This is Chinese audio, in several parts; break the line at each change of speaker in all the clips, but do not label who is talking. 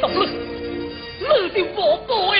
等等你你的宝宝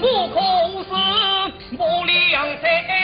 我可是我良才。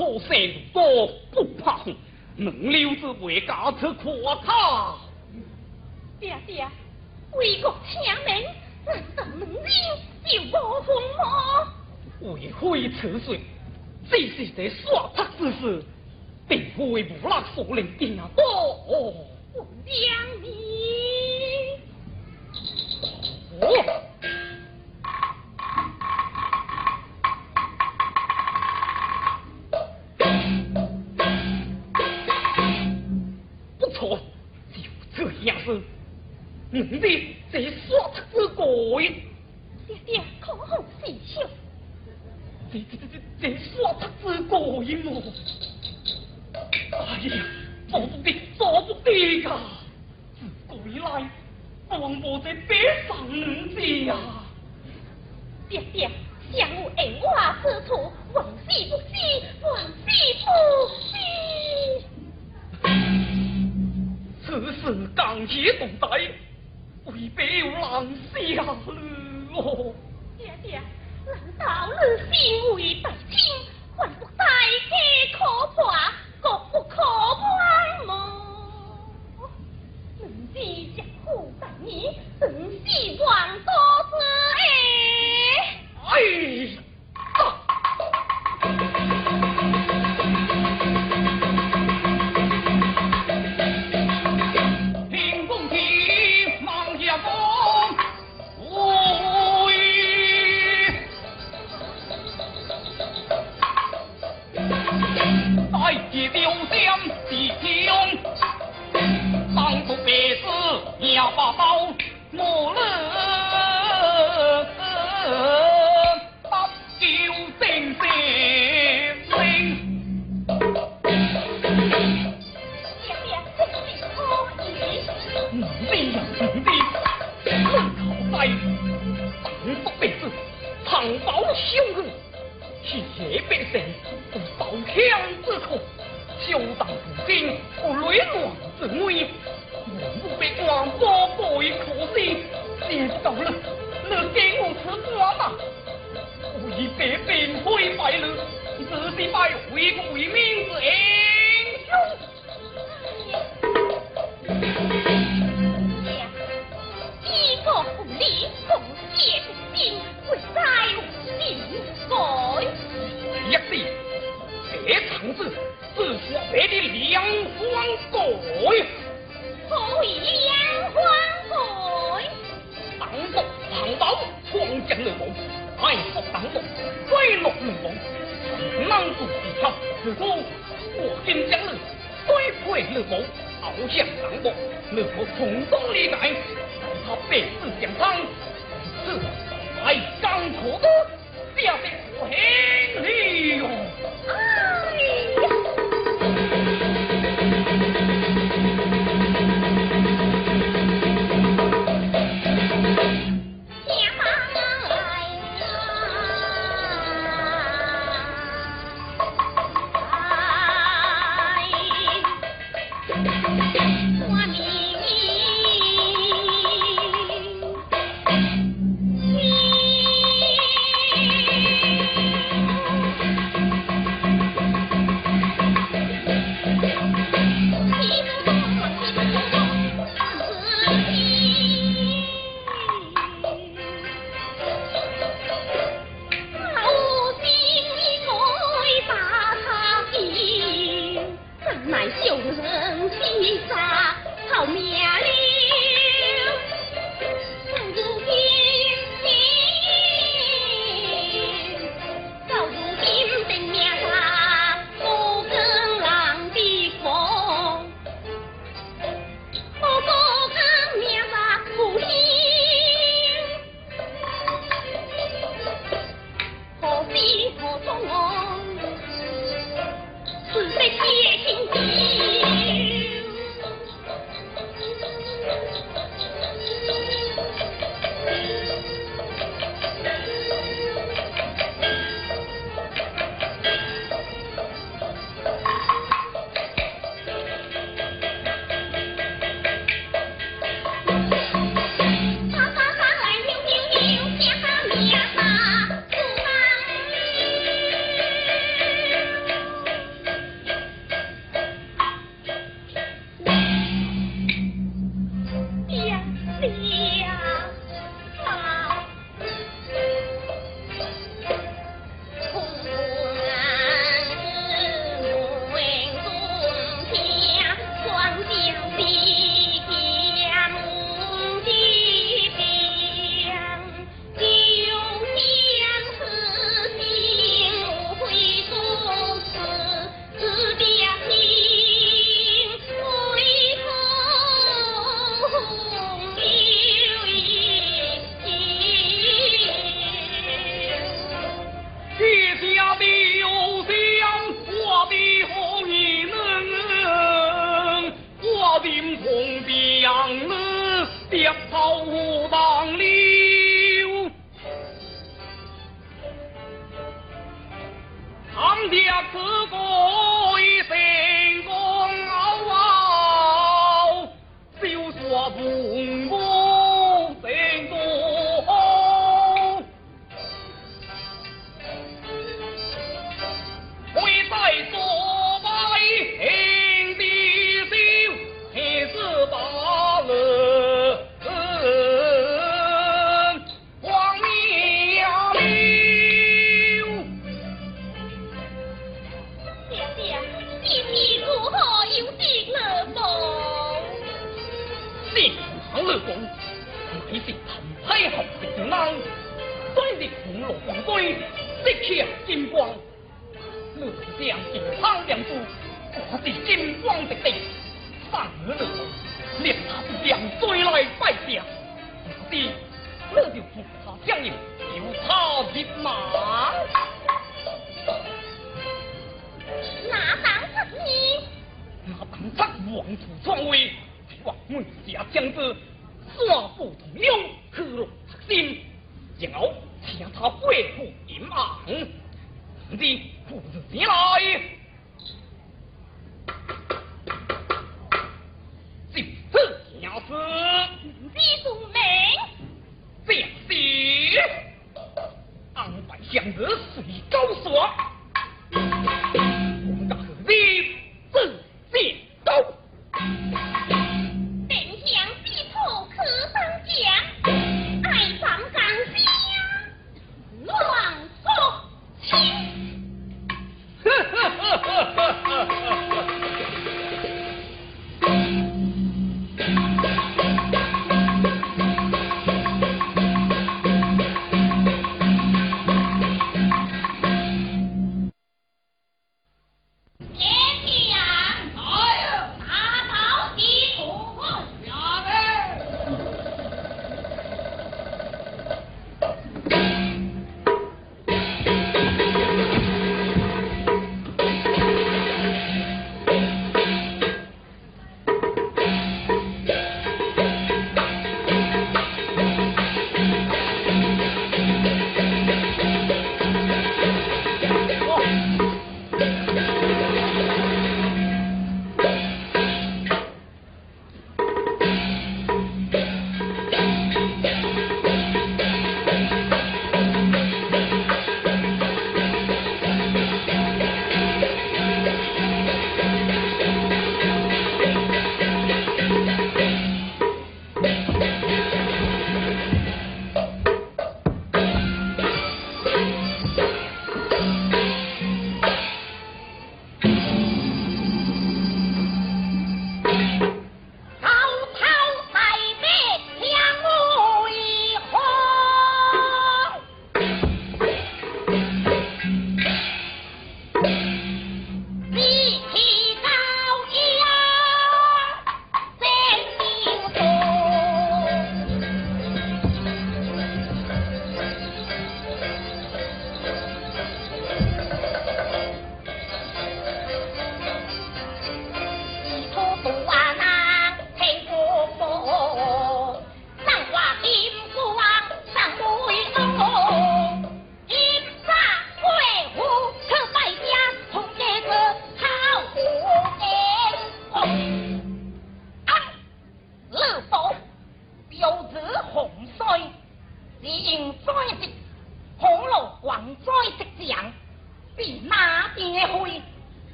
破山如不
怕风，能留子回家
去夸他。爹爹，为国请命，难道能留就无风吗？为非此事，只是
在耍泼之事，并会无赖所能定啊！哦，娘你。哦。嗯嗯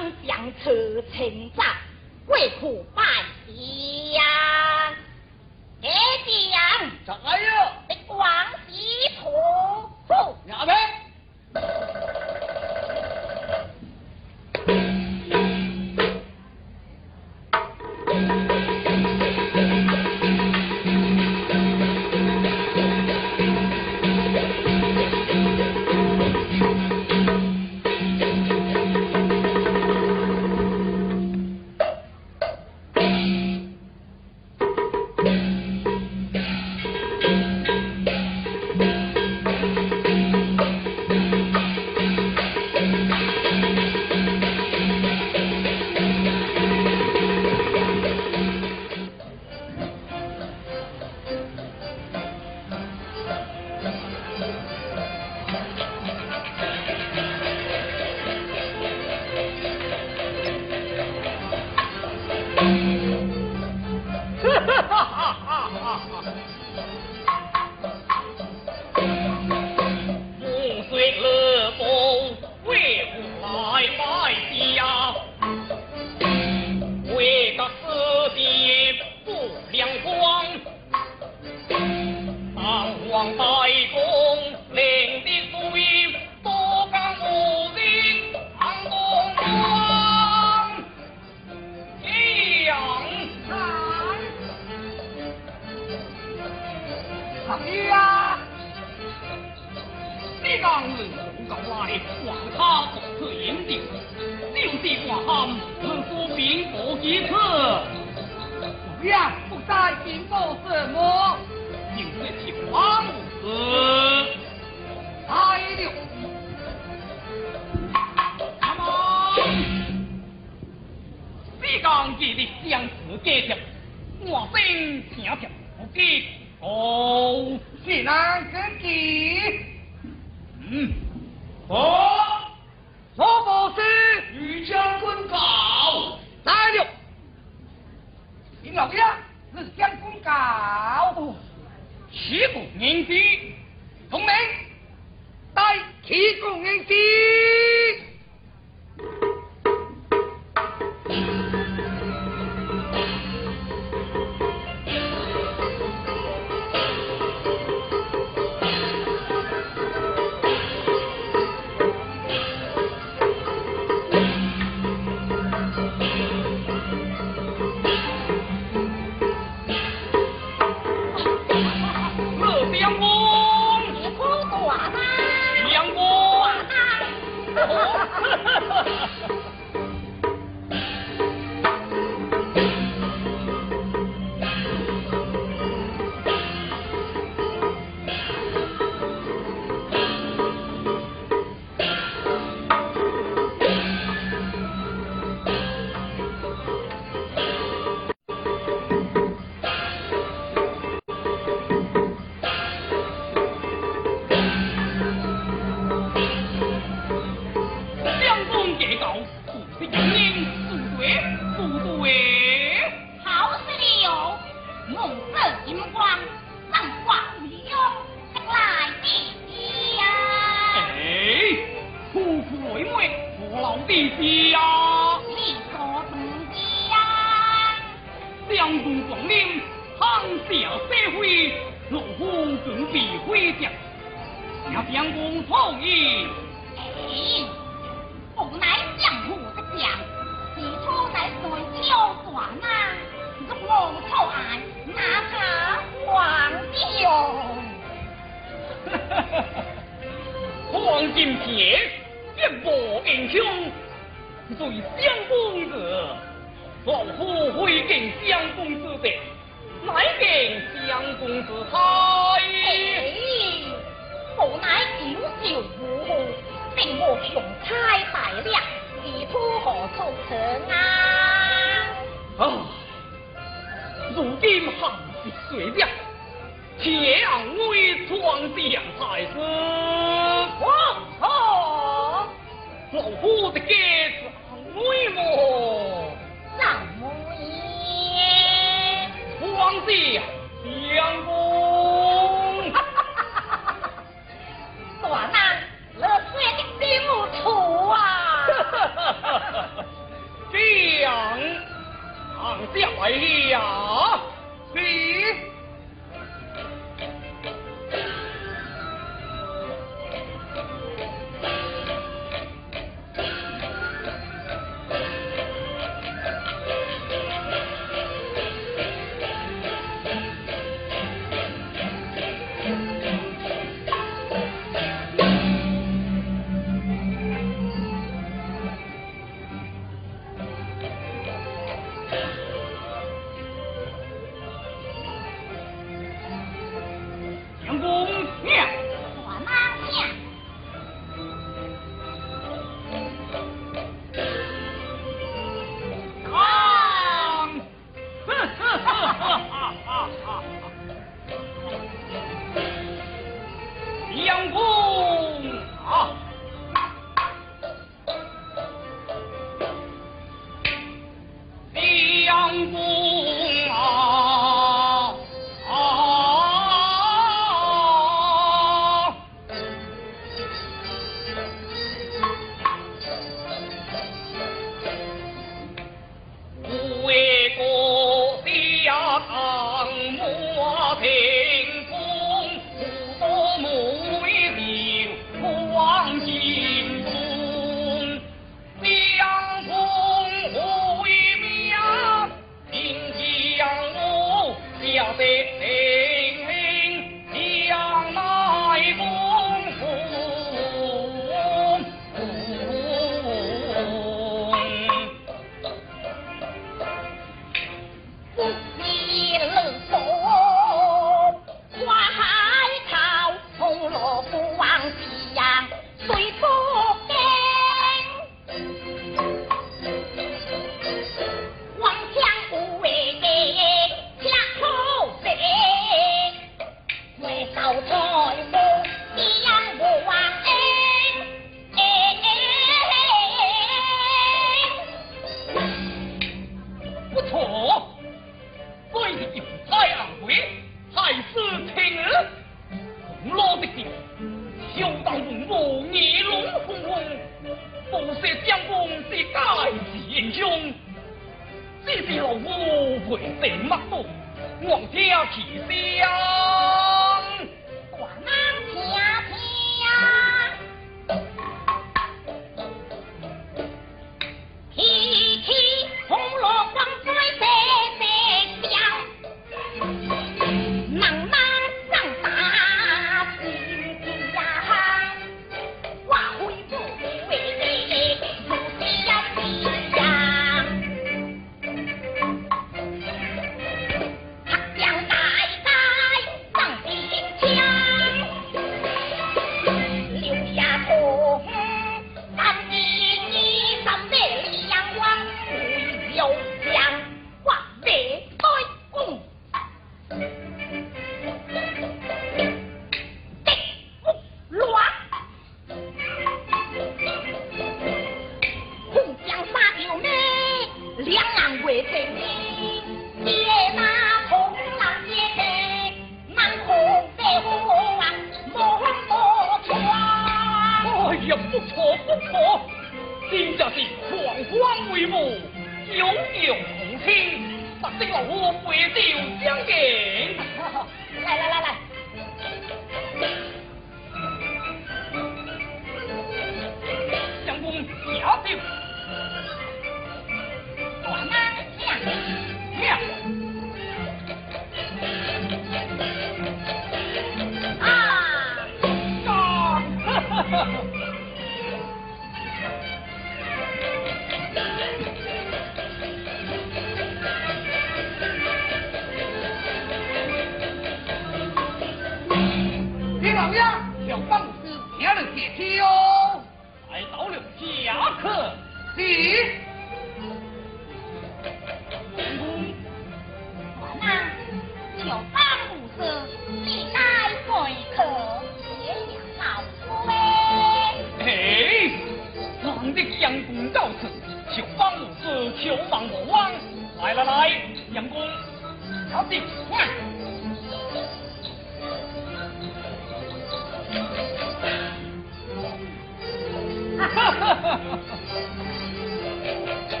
当将出城寨，为
何败
敌呀？爹，
西土，记的相思家条，我心听条不记哦，
是难根记。
嗯，
哦，罗博士，与将军告来了。林老爷，是将军告。
七国年纪，
同名，带七国年纪。
黄金铁，一无英雄，最相公子，老夫会见相公子的，乃见相公子才。
哎，无奈九九无后，令我雄差大量，地土何处成啊？
啊！如今行是水掉，强为闯将才是。老夫的家是为么？
什么耶？
皇帝相公。
大男，乐水的并无错啊！
将上下来了，
是。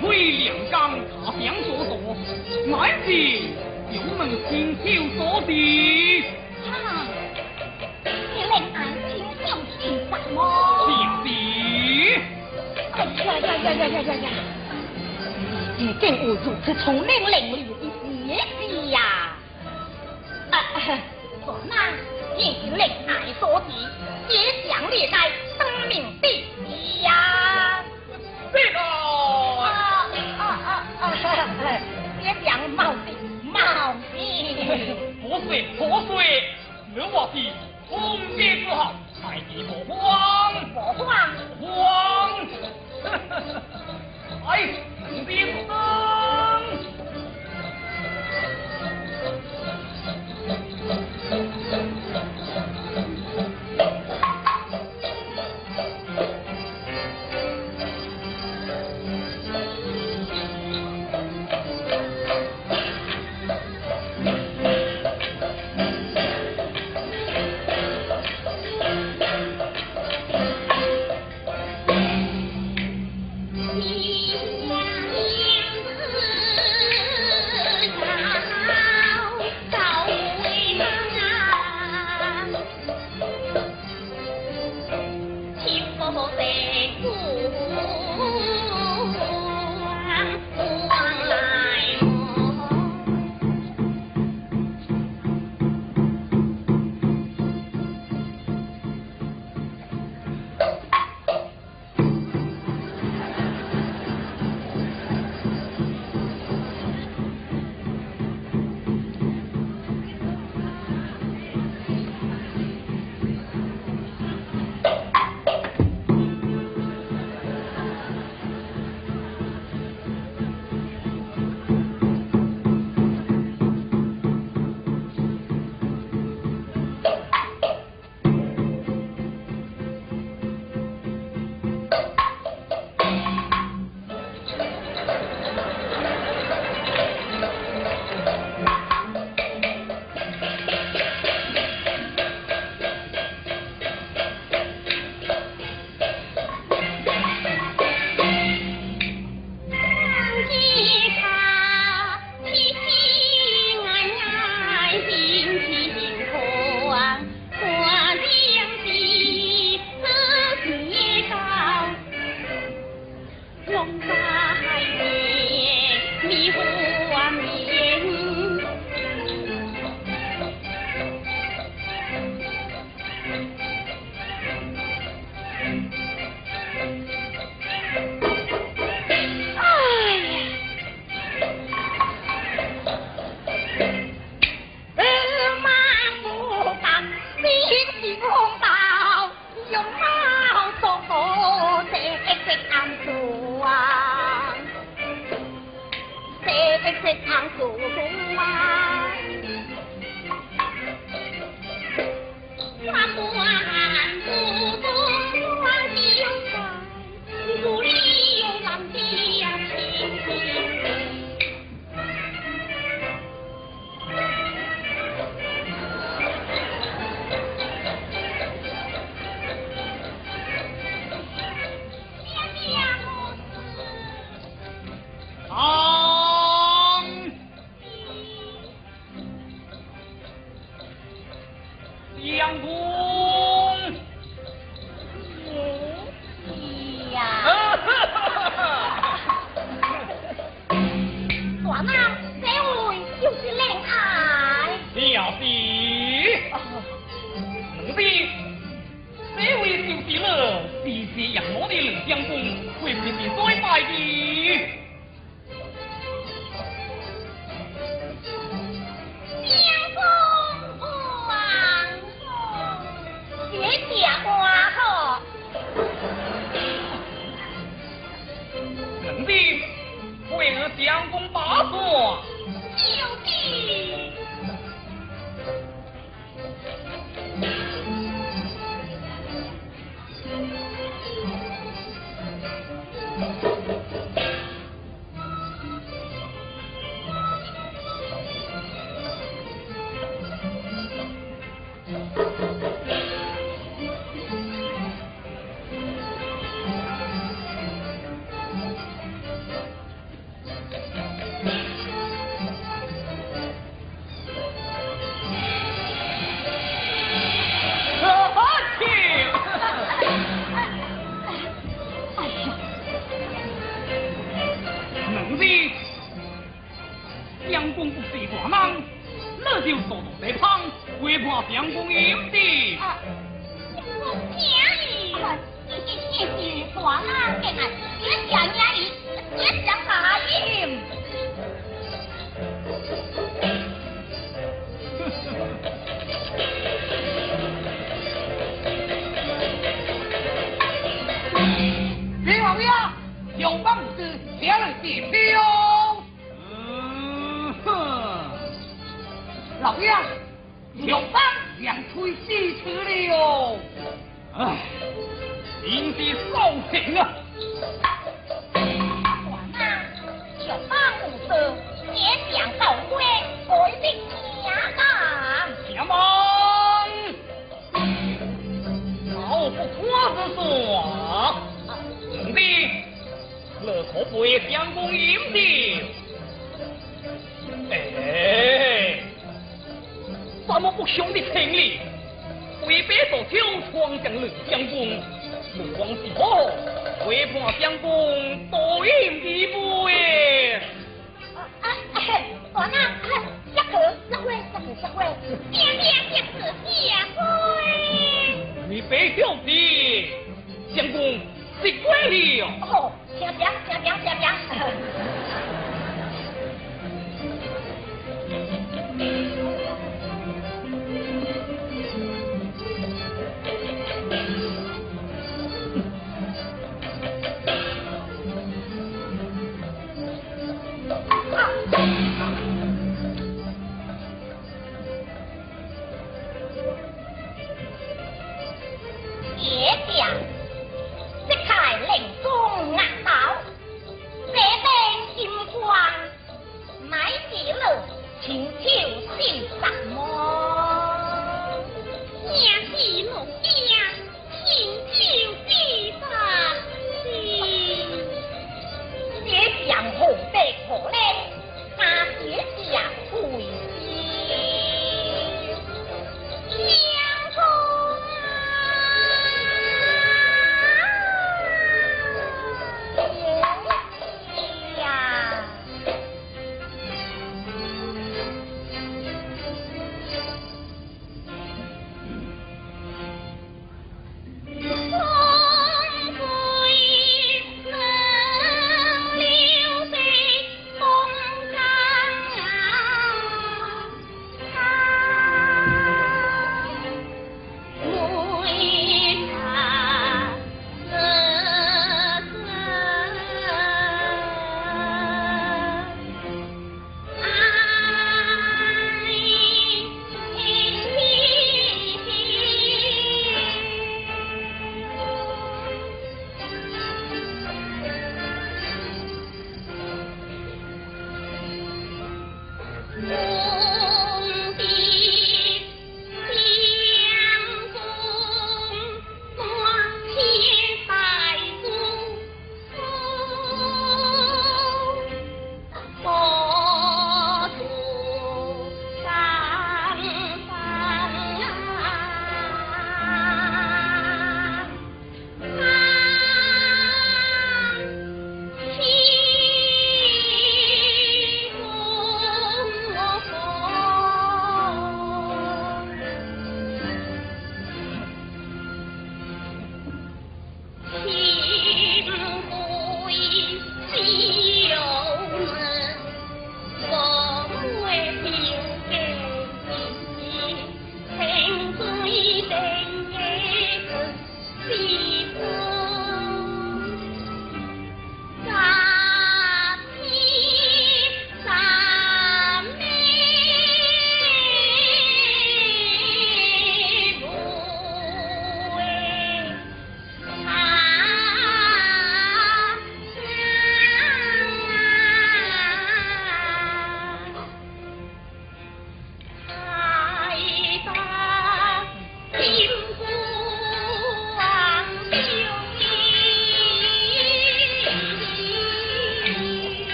会两江他乡所作，
乃是
有门亲手所的。哈，你来俺亲手
写的吗？是的。哎呀呀呀
呀
呀呀呀！你竟我如此
聪明
伶俐，
你是呀？啊
哈，
做那也是令俺所
的，也想你来。我的红姐之后再给我花。请
求。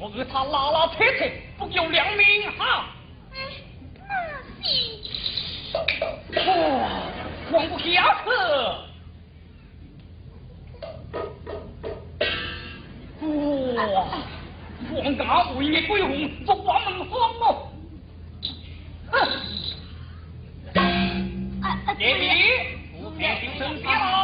我
与他拉拉扯扯，不有良
民
哈？
哎，哇，还不
下去？哇，皇家为你归红，做王门风哦。爷爷，不变行身了。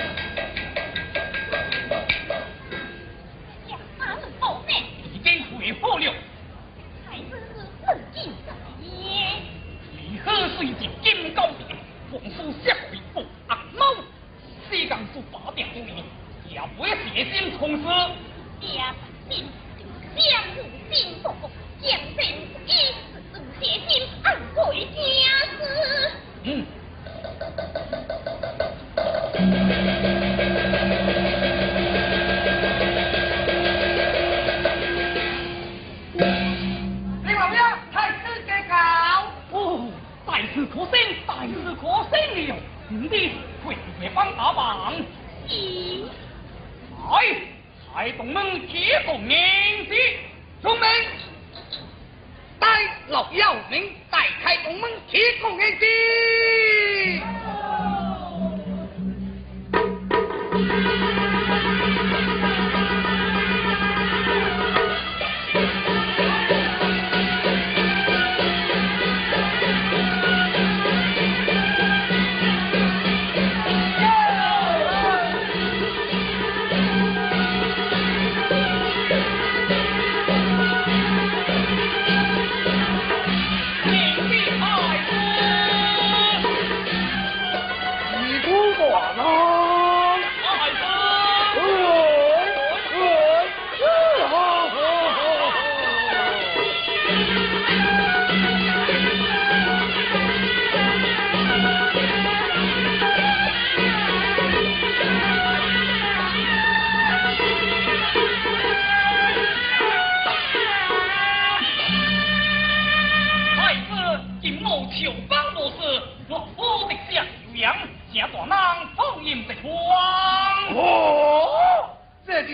Thank you.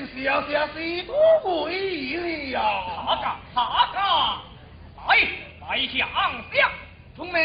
小小多美呀！哈嘎哈嘎，来来下昂下，聪明。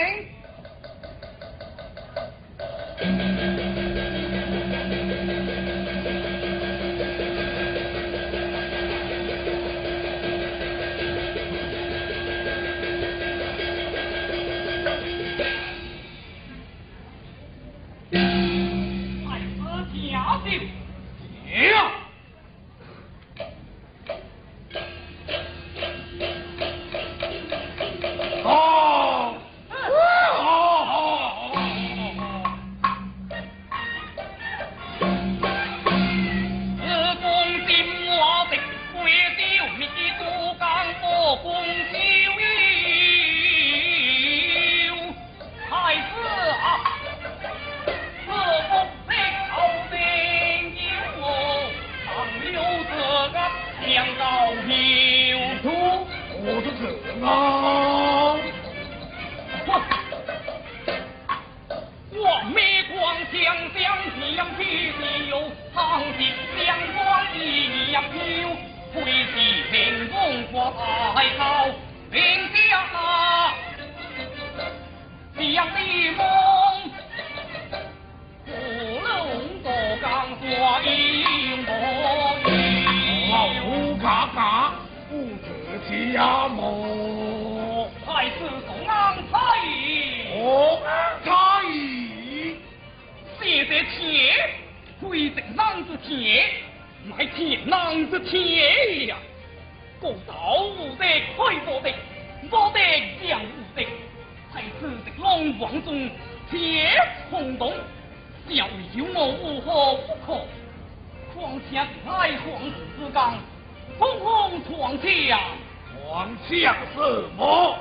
闯墙
什么？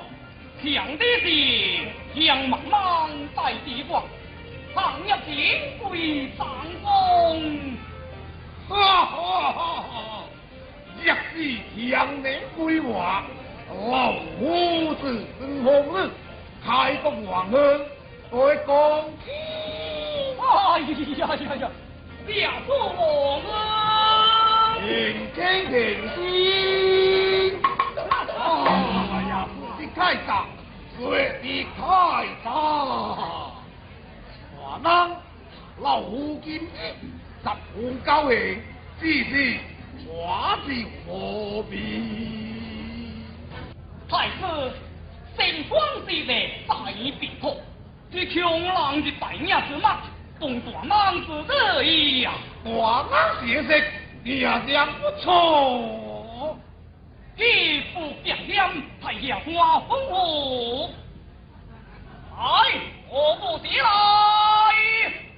强的是杨茫茫在地广，唐入金归长风。
哈哈哈！若是强人归还，老夫子孙红日开国王恩，会讲起。
哎呀呀呀！别说我啊！
平天平心。哎呀，是太大，说的太大。华人老夫今日十分高兴，只是话是何必？
太子，圣光之内在别托，这穷郎的大娘之马，东大莽子得意呀！
华人学识也不错。
一副白脸，太阳花风舞，来，我不敌来。